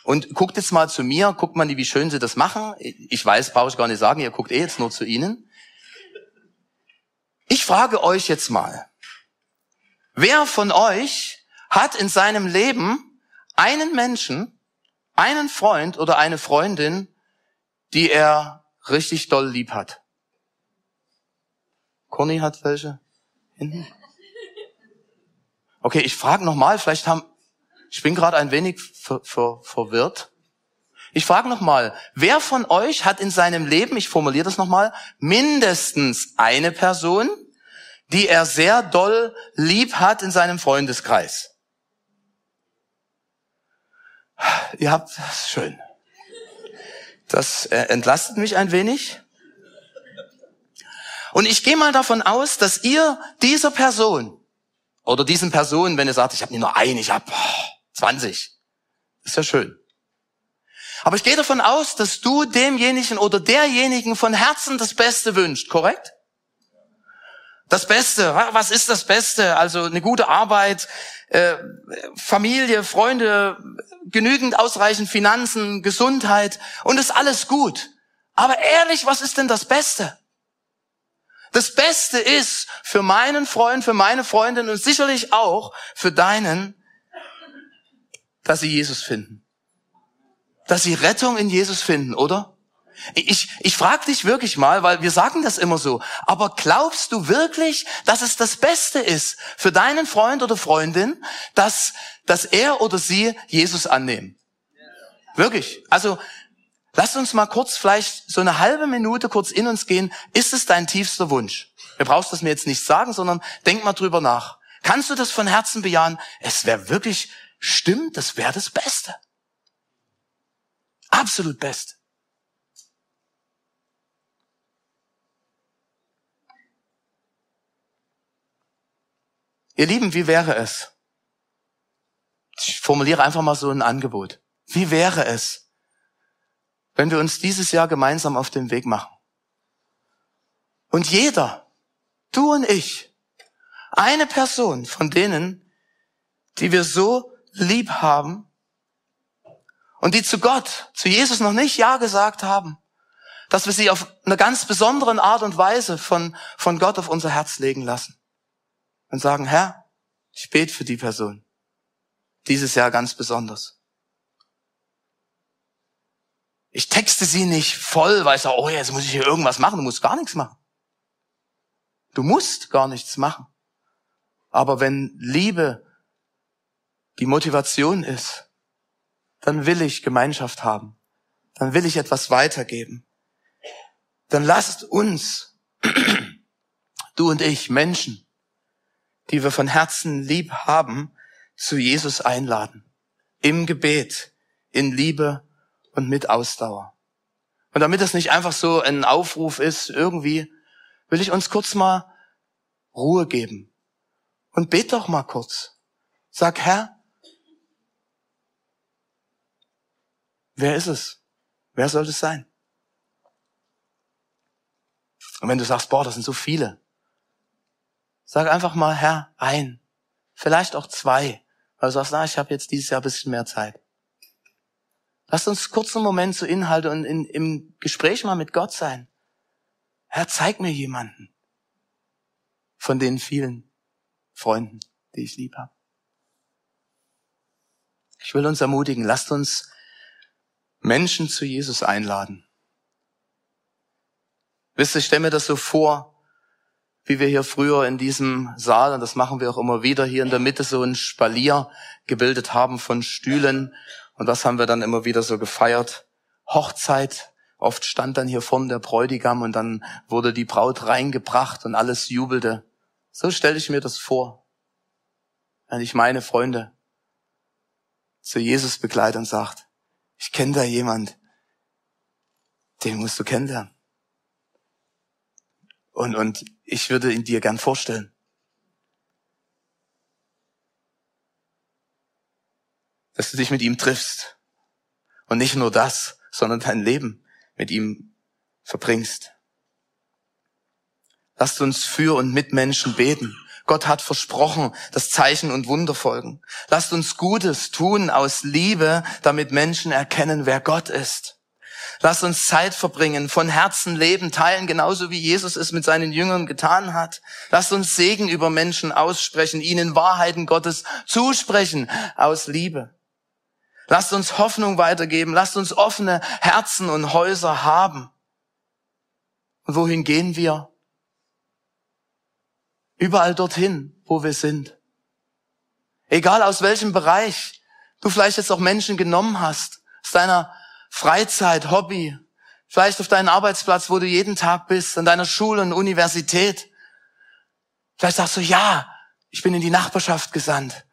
Und guckt jetzt mal zu mir, guckt mal, wie schön sie das machen. Ich weiß, brauche ich gar nicht sagen, ihr guckt eh jetzt nur zu ihnen. Ich frage euch jetzt mal, wer von euch hat in seinem Leben einen Menschen, einen Freund oder eine Freundin, die er richtig doll lieb hat? Conny hat welche? Hinten? Okay, ich frage nochmal, vielleicht haben, ich bin gerade ein wenig ver, ver, verwirrt. Ich frage nochmal, wer von euch hat in seinem Leben, ich formuliere das nochmal, mindestens eine Person, die er sehr doll lieb hat in seinem Freundeskreis? Ihr habt, das ist schön. Das äh, entlastet mich ein wenig. Und ich gehe mal davon aus, dass ihr dieser Person oder diesen Personen, wenn ihr sagt, ich habe nicht nur eine, ich habe 20, ist ja schön. Aber ich gehe davon aus, dass du demjenigen oder derjenigen von Herzen das Beste wünscht, korrekt? Das Beste, was ist das Beste? Also eine gute Arbeit, äh, Familie, Freunde, genügend ausreichend Finanzen, Gesundheit und ist alles gut. Aber ehrlich, was ist denn das Beste? Das Beste ist für meinen Freund, für meine Freundin und sicherlich auch für deinen, dass sie Jesus finden. Dass sie Rettung in Jesus finden, oder? Ich, ich frage dich wirklich mal, weil wir sagen das immer so, aber glaubst du wirklich, dass es das Beste ist für deinen Freund oder Freundin, dass, dass er oder sie Jesus annehmen? Wirklich. Also lass uns mal kurz vielleicht so eine halbe Minute kurz in uns gehen. Ist es dein tiefster Wunsch? Du brauchst das mir jetzt nicht sagen, sondern denk mal drüber nach. Kannst du das von Herzen bejahen? Es wäre wirklich, stimmt, das wäre das Beste. Absolut Beste. Ihr Lieben, wie wäre es? Ich formuliere einfach mal so ein Angebot. Wie wäre es, wenn wir uns dieses Jahr gemeinsam auf den Weg machen? Und jeder, du und ich, eine Person von denen, die wir so lieb haben und die zu Gott, zu Jesus noch nicht Ja gesagt haben, dass wir sie auf eine ganz besondere Art und Weise von, von Gott auf unser Herz legen lassen. Und sagen, Herr, ich bete für die Person. Dieses Jahr ganz besonders. Ich texte sie nicht voll, weil ich sage, oh, jetzt muss ich hier irgendwas machen. Du musst gar nichts machen. Du musst gar nichts machen. Aber wenn Liebe die Motivation ist, dann will ich Gemeinschaft haben. Dann will ich etwas weitergeben. Dann lasst uns, [CLEARS THROAT] du und ich, Menschen, die wir von Herzen lieb haben, zu Jesus einladen. Im Gebet, in Liebe und mit Ausdauer. Und damit das nicht einfach so ein Aufruf ist, irgendwie, will ich uns kurz mal Ruhe geben. Und bet doch mal kurz. Sag, Herr, wer ist es? Wer soll es sein? Und wenn du sagst, boah, das sind so viele, sag einfach mal, Herr, ein. Vielleicht auch zwei. Weil du sagst, na, ich habe jetzt dieses Jahr ein bisschen mehr Zeit. Lass uns kurz einen Moment zu Inhalte und in, im Gespräch mal mit Gott sein. Herr, zeig mir jemanden von den vielen Freunden, die ich lieb habe. Ich will uns ermutigen, lasst uns Menschen zu Jesus einladen. Wisst ihr, ich stelle mir das so vor, wie wir hier früher in diesem Saal, und das machen wir auch immer wieder, hier in der Mitte so ein Spalier gebildet haben von Stühlen und was haben wir dann immer wieder so gefeiert? Hochzeit. Oft stand dann hier vorne der Bräutigam und dann wurde die Braut reingebracht und alles jubelte. So stelle ich mir das vor. Wenn ich meine Freunde zu Jesus begleite und sagt, ich kenne da jemand, den musst du kennenlernen. Und, und ich würde ihn dir gern vorstellen. Dass du dich mit ihm triffst. Und nicht nur das, sondern dein Leben mit ihm verbringst. Lasst uns für und mit Menschen beten. Gott hat versprochen, dass Zeichen und Wunder folgen. Lasst uns Gutes tun aus Liebe, damit Menschen erkennen, wer Gott ist. Lasst uns Zeit verbringen, von Herzen Leben teilen, genauso wie Jesus es mit seinen Jüngern getan hat. Lasst uns Segen über Menschen aussprechen, ihnen Wahrheiten Gottes zusprechen aus Liebe. Lasst uns Hoffnung weitergeben. Lasst uns offene Herzen und Häuser haben. Und wohin gehen wir? Überall dorthin, wo wir sind. Egal aus welchem Bereich du vielleicht jetzt auch Menschen genommen hast, aus deiner Freizeit, Hobby, vielleicht auf deinen Arbeitsplatz, wo du jeden Tag bist, an deiner Schule und Universität. Vielleicht sagst du, ja, ich bin in die Nachbarschaft gesandt.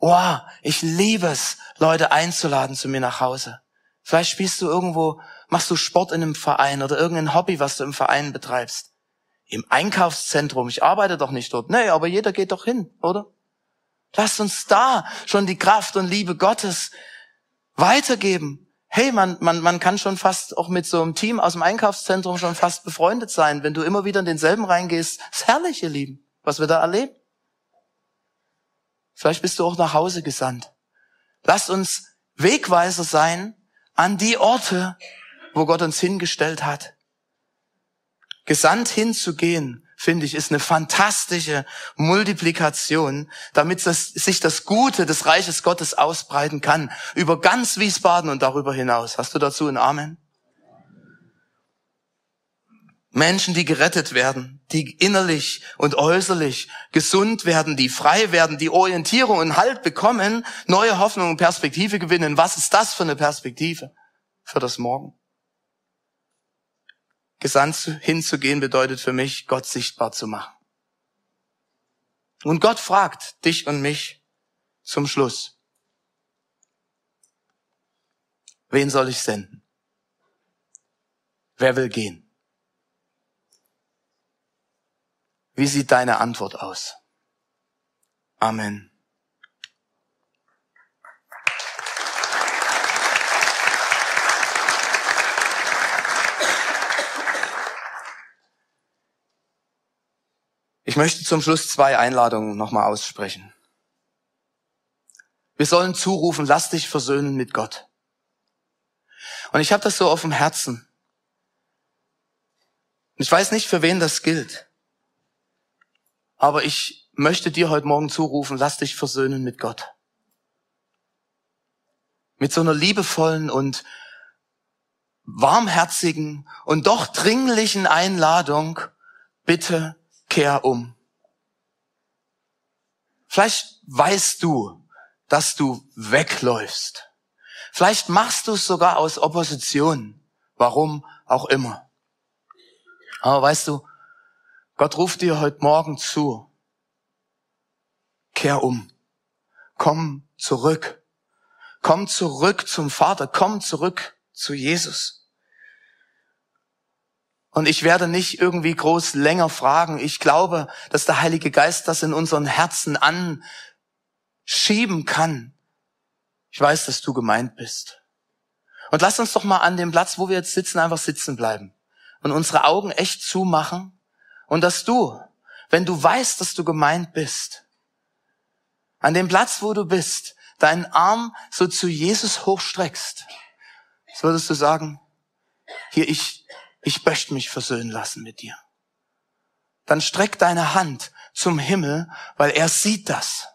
Oh, ich liebe es, Leute einzuladen zu mir nach Hause. Vielleicht spielst du irgendwo, machst du Sport in einem Verein oder irgendein Hobby, was du im Verein betreibst. Im Einkaufszentrum, ich arbeite doch nicht dort. Nee, aber jeder geht doch hin, oder? Lass uns da schon die Kraft und Liebe Gottes weitergeben. Hey, man, man, man kann schon fast auch mit so einem Team aus dem Einkaufszentrum schon fast befreundet sein, wenn du immer wieder in denselben reingehst. Das ist herrlich, ihr Lieben, was wir da erleben. Vielleicht bist du auch nach Hause gesandt. Lasst uns Wegweiser sein an die Orte, wo Gott uns hingestellt hat. Gesandt hinzugehen, finde ich, ist eine fantastische Multiplikation, damit das, sich das Gute des Reiches Gottes ausbreiten kann. Über ganz Wiesbaden und darüber hinaus. Hast du dazu ein Amen? Menschen, die gerettet werden, die innerlich und äußerlich gesund werden, die frei werden, die Orientierung und Halt bekommen, neue Hoffnung und Perspektive gewinnen. Was ist das für eine Perspektive für das Morgen? Gesandt hinzugehen bedeutet für mich, Gott sichtbar zu machen. Und Gott fragt dich und mich zum Schluss, wen soll ich senden? Wer will gehen? Wie sieht deine Antwort aus? Amen. Ich möchte zum Schluss zwei Einladungen nochmal aussprechen. Wir sollen zurufen, lass dich versöhnen mit Gott. Und ich habe das so auf dem Herzen. Ich weiß nicht, für wen das gilt. Aber ich möchte dir heute Morgen zurufen, lass dich versöhnen mit Gott. Mit so einer liebevollen und warmherzigen und doch dringlichen Einladung, bitte kehr um. Vielleicht weißt du, dass du wegläufst. Vielleicht machst du es sogar aus Opposition. Warum auch immer. Aber weißt du, Gott ruft dir heute Morgen zu. Kehr um. Komm zurück. Komm zurück zum Vater. Komm zurück zu Jesus. Und ich werde nicht irgendwie groß länger fragen. Ich glaube, dass der Heilige Geist das in unseren Herzen anschieben kann. Ich weiß, dass du gemeint bist. Und lass uns doch mal an dem Platz, wo wir jetzt sitzen, einfach sitzen bleiben und unsere Augen echt zumachen und dass du, wenn du weißt, dass du gemeint bist, an dem Platz, wo du bist, deinen Arm so zu Jesus hochstreckst, so würdest du sagen, hier, ich, ich möchte mich versöhnen lassen mit dir. Dann streck deine Hand zum Himmel, weil er sieht das.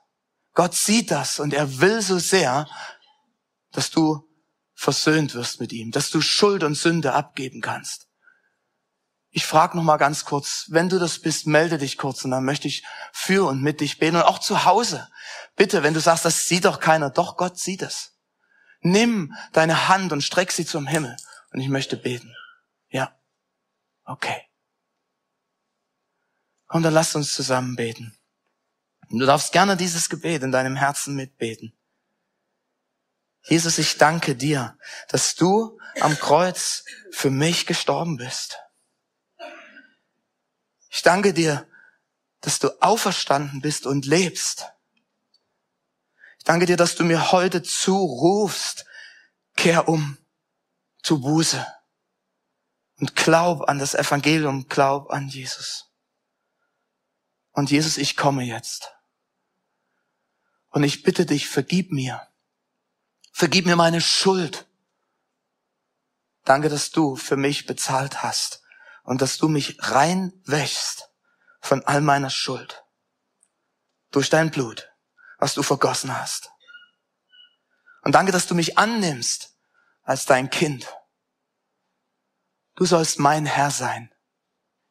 Gott sieht das und er will so sehr, dass du versöhnt wirst mit ihm, dass du Schuld und Sünde abgeben kannst. Ich frage noch mal ganz kurz, wenn du das bist, melde dich kurz und dann möchte ich für und mit dich beten und auch zu Hause. Bitte, wenn du sagst, das sieht doch keiner, doch Gott sieht es. Nimm deine Hand und streck sie zum Himmel und ich möchte beten. Ja. Okay. Komm, dann lass uns zusammen beten. Und du darfst gerne dieses Gebet in deinem Herzen mitbeten. Jesus, ich danke dir, dass du am Kreuz für mich gestorben bist. Ich danke dir, dass du auferstanden bist und lebst. Ich danke dir, dass du mir heute zurufst, kehr um zu Buße und glaub an das Evangelium, glaub an Jesus. Und Jesus, ich komme jetzt. Und ich bitte dich, vergib mir. Vergib mir meine Schuld. Danke, dass du für mich bezahlt hast und dass du mich rein wäschst von all meiner Schuld durch dein Blut, was du vergossen hast. Und danke, dass du mich annimmst als dein Kind. Du sollst mein Herr sein,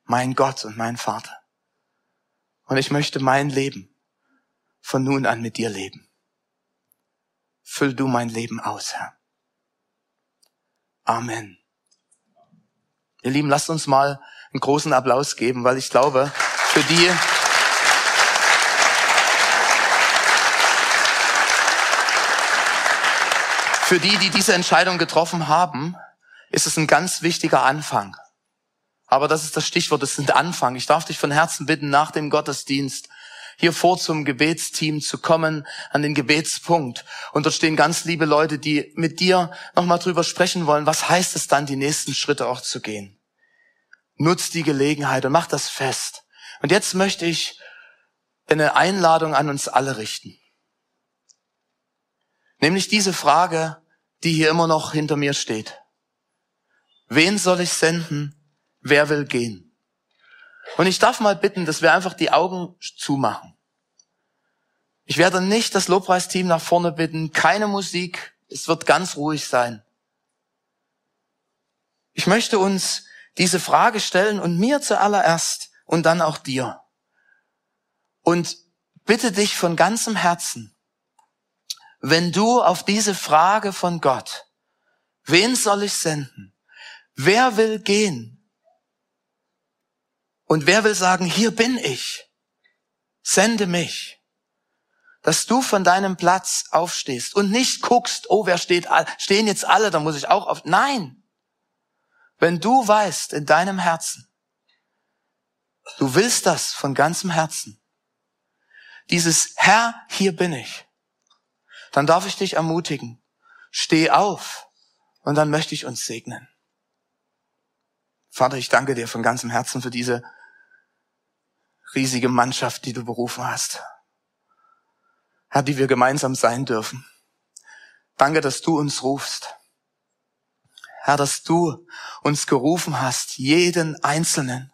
mein Gott und mein Vater. Und ich möchte mein Leben von nun an mit dir leben. Füll du mein Leben aus, Herr. Amen. Ihr Lieben, lasst uns mal einen großen Applaus geben, weil ich glaube, für die, für die, die diese Entscheidung getroffen haben, ist es ein ganz wichtiger Anfang. Aber das ist das Stichwort, es sind Anfang. Ich darf dich von Herzen bitten, nach dem Gottesdienst hier vor zum Gebetsteam zu kommen, an den Gebetspunkt. Und dort stehen ganz liebe Leute, die mit dir nochmal drüber sprechen wollen, was heißt es dann, die nächsten Schritte auch zu gehen. Nutz die Gelegenheit und mach das fest. Und jetzt möchte ich eine Einladung an uns alle richten. Nämlich diese Frage, die hier immer noch hinter mir steht. Wen soll ich senden? Wer will gehen? Und ich darf mal bitten, dass wir einfach die Augen zumachen. Ich werde nicht das Lobpreisteam nach vorne bitten, keine Musik, es wird ganz ruhig sein. Ich möchte uns diese Frage stellen und mir zuallererst und dann auch dir. Und bitte dich von ganzem Herzen, wenn du auf diese Frage von Gott, wen soll ich senden? Wer will gehen? Und wer will sagen, hier bin ich, sende mich, dass du von deinem Platz aufstehst und nicht guckst, oh, wer steht, stehen jetzt alle, da muss ich auch auf. Nein. Wenn du weißt in deinem Herzen, du willst das von ganzem Herzen, dieses Herr, hier bin ich, dann darf ich dich ermutigen, steh auf und dann möchte ich uns segnen. Vater, ich danke dir von ganzem Herzen für diese riesige Mannschaft, die du berufen hast. Herr, die wir gemeinsam sein dürfen. Danke, dass du uns rufst. Herr, dass du uns gerufen hast, jeden Einzelnen.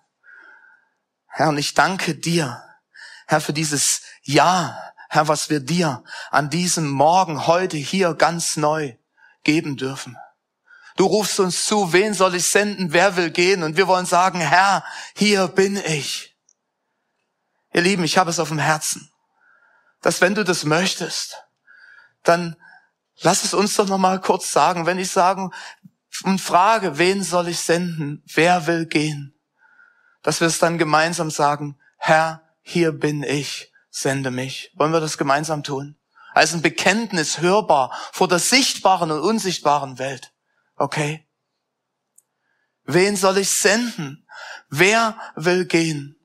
Herr, und ich danke dir, Herr, für dieses Ja, Herr, was wir dir an diesem Morgen heute hier ganz neu geben dürfen. Du rufst uns zu, wen soll ich senden, wer will gehen? Und wir wollen sagen, Herr, hier bin ich. Ihr Lieben, ich habe es auf dem Herzen, dass wenn du das möchtest, dann lass es uns doch noch mal kurz sagen. Wenn ich sagen und frage, wen soll ich senden, wer will gehen, dass wir es dann gemeinsam sagen, Herr, hier bin ich sende mich. Wollen wir das gemeinsam tun? Als ein Bekenntnis hörbar vor der sichtbaren und unsichtbaren Welt. Okay? Wen soll ich senden? Wer will gehen?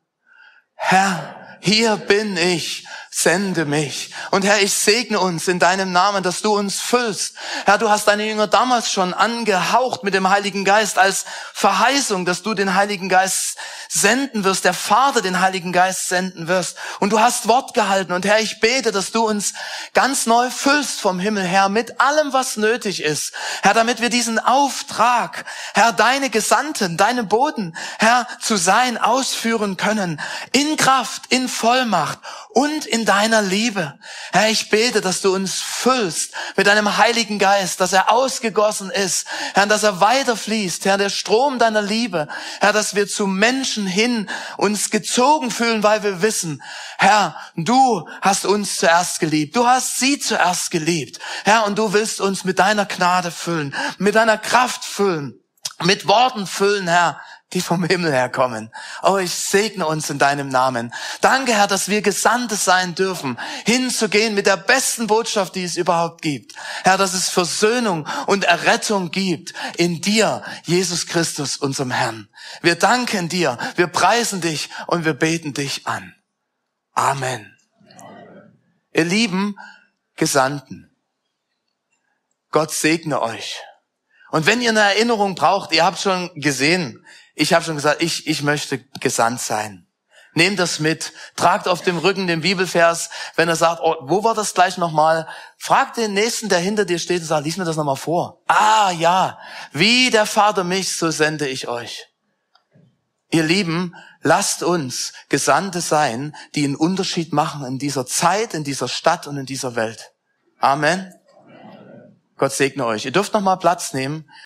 Herr, hier bin ich, sende mich. Und Herr, ich segne uns in deinem Namen, dass du uns füllst. Herr, du hast deine Jünger damals schon angehaucht mit dem Heiligen Geist als Verheißung, dass du den Heiligen Geist senden wirst, der Vater den Heiligen Geist senden wirst. Und du hast Wort gehalten. Und Herr, ich bete, dass du uns ganz neu füllst vom Himmel her mit allem, was nötig ist. Herr, damit wir diesen Auftrag, Herr, deine Gesandten, deine Boden, Herr, zu sein, ausführen können. In Kraft, in Vollmacht und in deiner Liebe. Herr, ich bete, dass du uns füllst mit deinem Heiligen Geist, dass er ausgegossen ist, Herr, dass er weiterfließt, Herr, der Strom deiner Liebe, Herr, dass wir zu Menschen hin uns gezogen fühlen, weil wir wissen, Herr, du hast uns zuerst geliebt, du hast sie zuerst geliebt, Herr, und du willst uns mit deiner Gnade füllen, mit deiner Kraft füllen, mit Worten füllen, Herr, die vom Himmel herkommen. Oh, ich segne uns in deinem Namen. Danke, Herr, dass wir Gesandte sein dürfen, hinzugehen mit der besten Botschaft, die es überhaupt gibt. Herr, dass es Versöhnung und Errettung gibt in dir, Jesus Christus, unserem Herrn. Wir danken dir, wir preisen dich und wir beten dich an. Amen. Ihr lieben Gesandten, Gott segne euch. Und wenn ihr eine Erinnerung braucht, ihr habt schon gesehen, ich habe schon gesagt, ich, ich möchte gesandt sein. Nehmt das mit, tragt auf dem Rücken den Bibelvers, wenn er sagt, oh, wo war das gleich nochmal? Fragt den Nächsten, der hinter dir steht und sagt, lies mir das nochmal vor. Ah, ja, wie der Vater mich, so sende ich euch. Ihr Lieben, lasst uns Gesandte sein, die einen Unterschied machen in dieser Zeit, in dieser Stadt und in dieser Welt. Amen. Amen. Gott segne euch. Ihr dürft nochmal Platz nehmen.